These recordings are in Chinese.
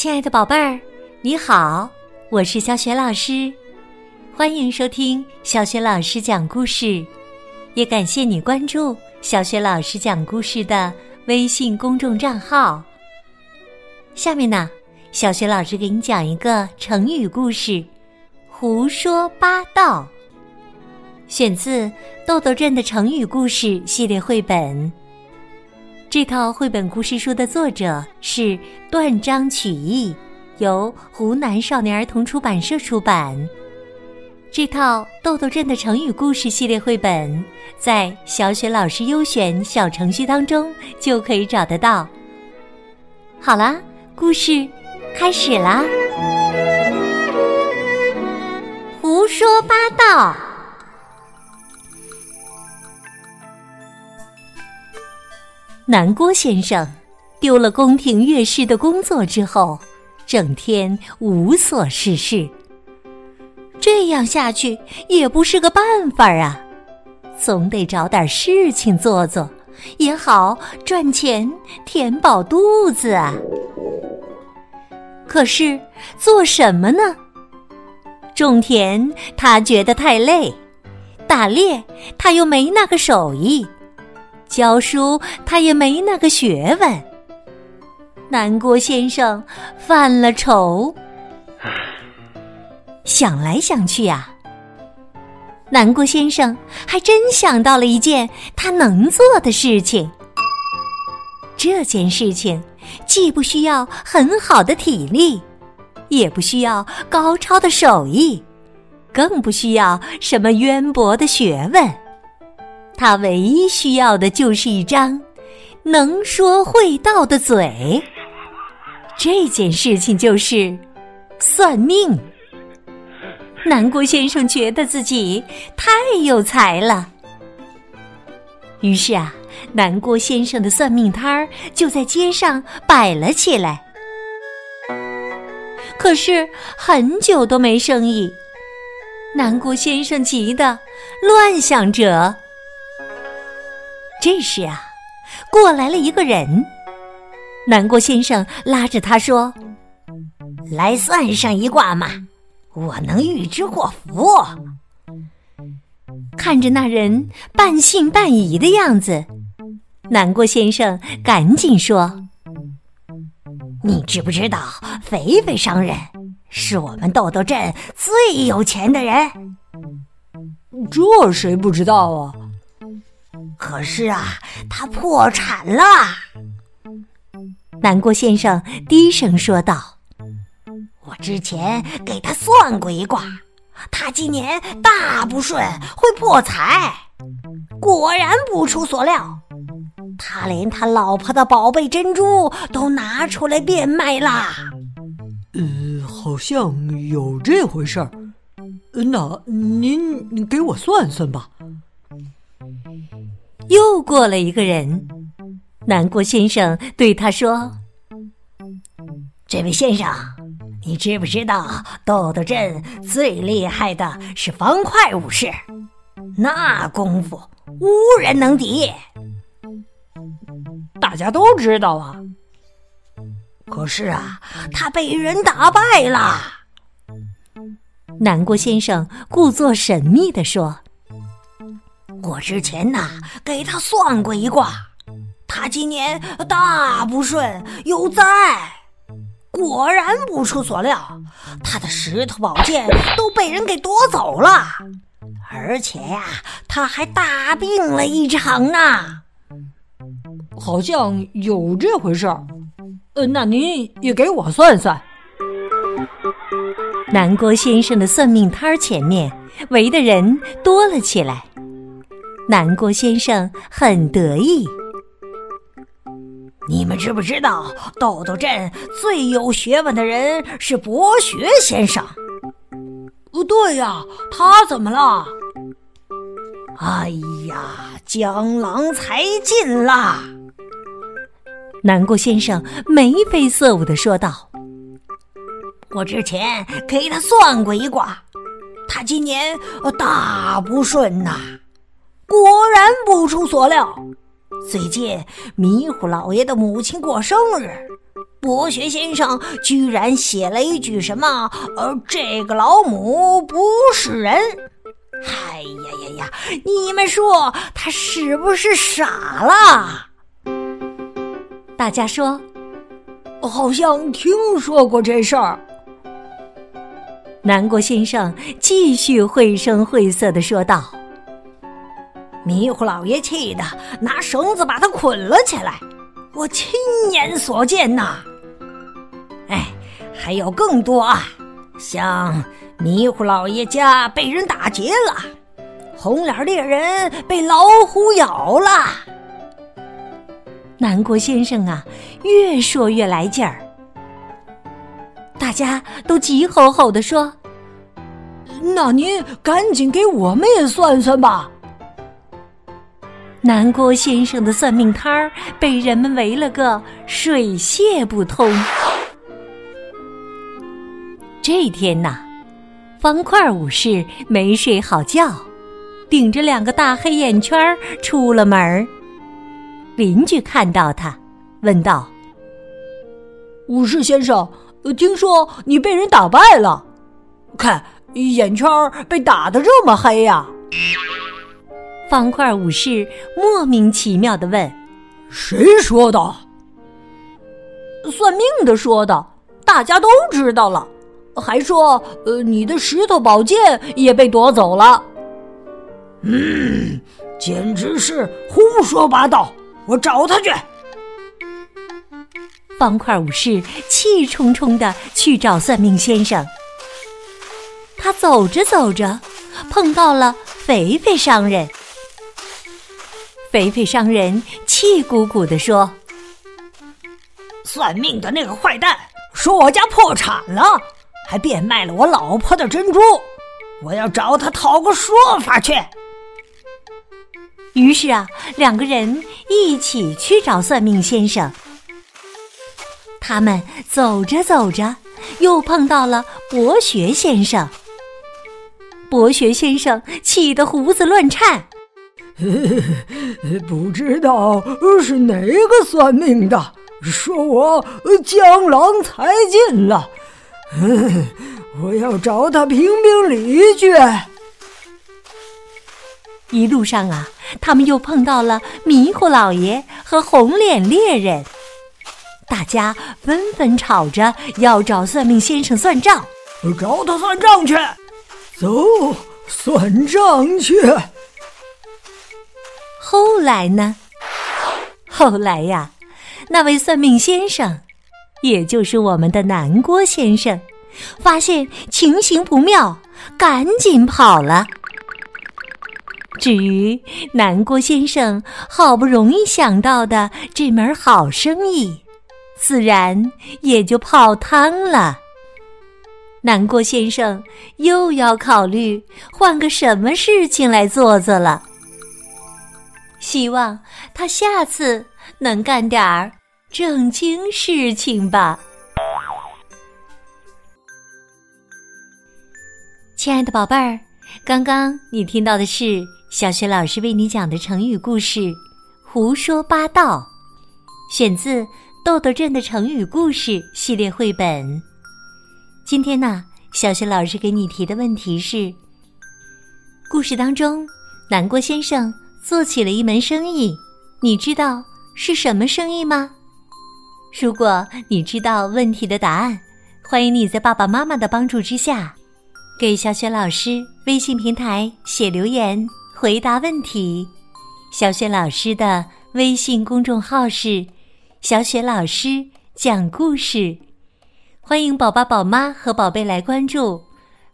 亲爱的宝贝儿，你好，我是小雪老师，欢迎收听小雪老师讲故事，也感谢你关注小雪老师讲故事的微信公众账号。下面呢，小雪老师给你讲一个成语故事——胡说八道，选自《豆豆镇的成语故事》系列绘本。这套绘本故事书的作者是断章取义，由湖南少年儿童出版社出版。这套豆豆镇的成语故事系列绘本，在小雪老师优选小程序当中就可以找得到。好啦，故事开始啦！胡说八道。南郭先生丢了宫廷乐师的工作之后，整天无所事事。这样下去也不是个办法啊，总得找点事情做做，也好赚钱填饱肚子啊。可是做什么呢？种田他觉得太累，打猎他又没那个手艺。教书他也没那个学问。南郭先生犯了愁，想来想去呀，南郭先生还真想到了一件他能做的事情。这件事情既不需要很好的体力，也不需要高超的手艺，更不需要什么渊博的学问。他唯一需要的就是一张能说会道的嘴。这件事情就是算命。南郭先生觉得自己太有才了，于是啊，南郭先生的算命摊儿就在街上摆了起来。可是很久都没生意，南郭先生急得乱想着。这时啊，过来了一个人。南郭先生拉着他说：“来算上一卦嘛，我能预知祸福。”看着那人半信半疑的样子，南郭先生赶紧说：“你知不知道，肥肥商人是我们豆豆镇最有钱的人？这谁不知道啊？”可是啊，他破产了。南郭先生低声说道：“我之前给他算过一卦，他今年大不顺，会破财。果然不出所料，他连他老婆的宝贝珍珠都拿出来变卖啦。”呃，好像有这回事儿。那您给我算算吧。又过了一个人，南郭先生对他说：“这位先生，你知不知道豆豆镇最厉害的是方块武士？那功夫无人能敌。大家都知道啊。可是啊，他被人打败了。”南郭先生故作神秘地说。我之前呐给他算过一卦，他今年大不顺有灾，果然不出所料，他的石头宝剑都被人给夺走了，而且呀他还大病了一场呢。好像有这回事儿，呃，那您也给我算算。南郭先生的算命摊儿前面围的人多了起来。南郭先生很得意。你们知不知道，豆豆镇最有学问的人是博学先生？哦，对呀，他怎么了？哎呀，江郎才尽啦！南郭先生眉飞色舞的说道：“我之前给他算过一卦，他今年大不顺呐。”果然不出所料，最近迷糊老爷的母亲过生日，博学先生居然写了一句什么？呃，这个老母不是人。哎呀呀呀！你们说他是不是傻了？大家说，好像听说过这事儿。南国先生继续绘声绘色的说道：“迷糊老爷气得拿绳子把他捆了起来，我亲眼所见呐。哎，还有更多啊，像……”迷糊老爷家被人打劫了，红脸猎人被老虎咬了。南国先生啊，越说越来劲儿，大家都急吼吼的说：“那您赶紧给我们也算算吧！”南郭先生的算命摊儿被人们围了个水泄不通。这天呐。方块武士没睡好觉，顶着两个大黑眼圈出了门邻居看到他，问道：“武士先生，听说你被人打败了？看眼圈被打的这么黑呀？”方块武士莫名其妙的问：“谁说的？算命的说的，大家都知道了。”还说，呃，你的石头宝剑也被夺走了。嗯，简直是胡说八道！我找他去。方块武士气冲冲的去找算命先生。他走着走着，碰到了肥肥商人。肥肥商人气鼓鼓地说：“算命的那个坏蛋说我家破产了。”还变卖了我老婆的珍珠，我要找他讨个说法去。于是啊，两个人一起去找算命先生。他们走着走着，又碰到了博学先生。博学先生气得胡子乱颤，不知道是哪个算命的，说我江郎才尽了。嗯，我要找他评评理去。一路上啊，他们又碰到了迷糊老爷和红脸猎人，大家纷纷吵着要找算命先生算账。找他算账去，走，算账去。后来呢？后来呀，那位算命先生。也就是我们的南郭先生，发现情形不妙，赶紧跑了。至于南郭先生好不容易想到的这门好生意，自然也就泡汤了。南郭先生又要考虑换个什么事情来做做了。希望他下次能干点儿。正经事情吧，亲爱的宝贝儿，刚刚你听到的是小雪老师为你讲的成语故事《胡说八道》，选自《豆豆镇的成语故事》系列绘本。今天呢，小雪老师给你提的问题是：故事当中，南郭先生做起了一门生意，你知道是什么生意吗？如果你知道问题的答案，欢迎你在爸爸妈妈的帮助之下，给小雪老师微信平台写留言回答问题。小雪老师的微信公众号是“小雪老师讲故事”，欢迎宝宝、宝妈和宝贝来关注。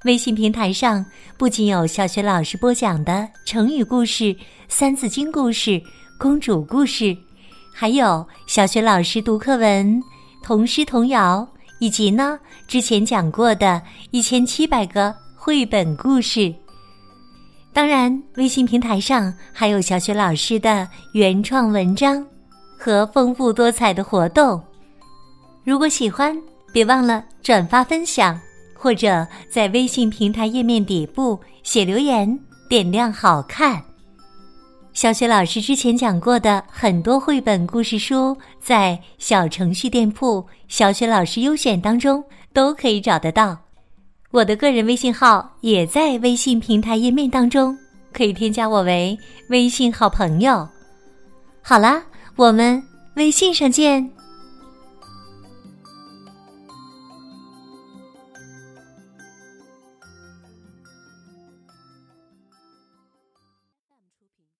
微信平台上不仅有小雪老师播讲的成语故事、三字经故事、公主故事。还有小学老师读课文、童诗童谣，以及呢之前讲过的一千七百个绘本故事。当然，微信平台上还有小学老师的原创文章和丰富多彩的活动。如果喜欢，别忘了转发分享，或者在微信平台页面底部写留言，点亮好看。小雪老师之前讲过的很多绘本故事书，在小程序店铺“小雪老师优选”当中都可以找得到。我的个人微信号也在微信平台页面当中，可以添加我为微信好朋友。好啦，我们微信上见。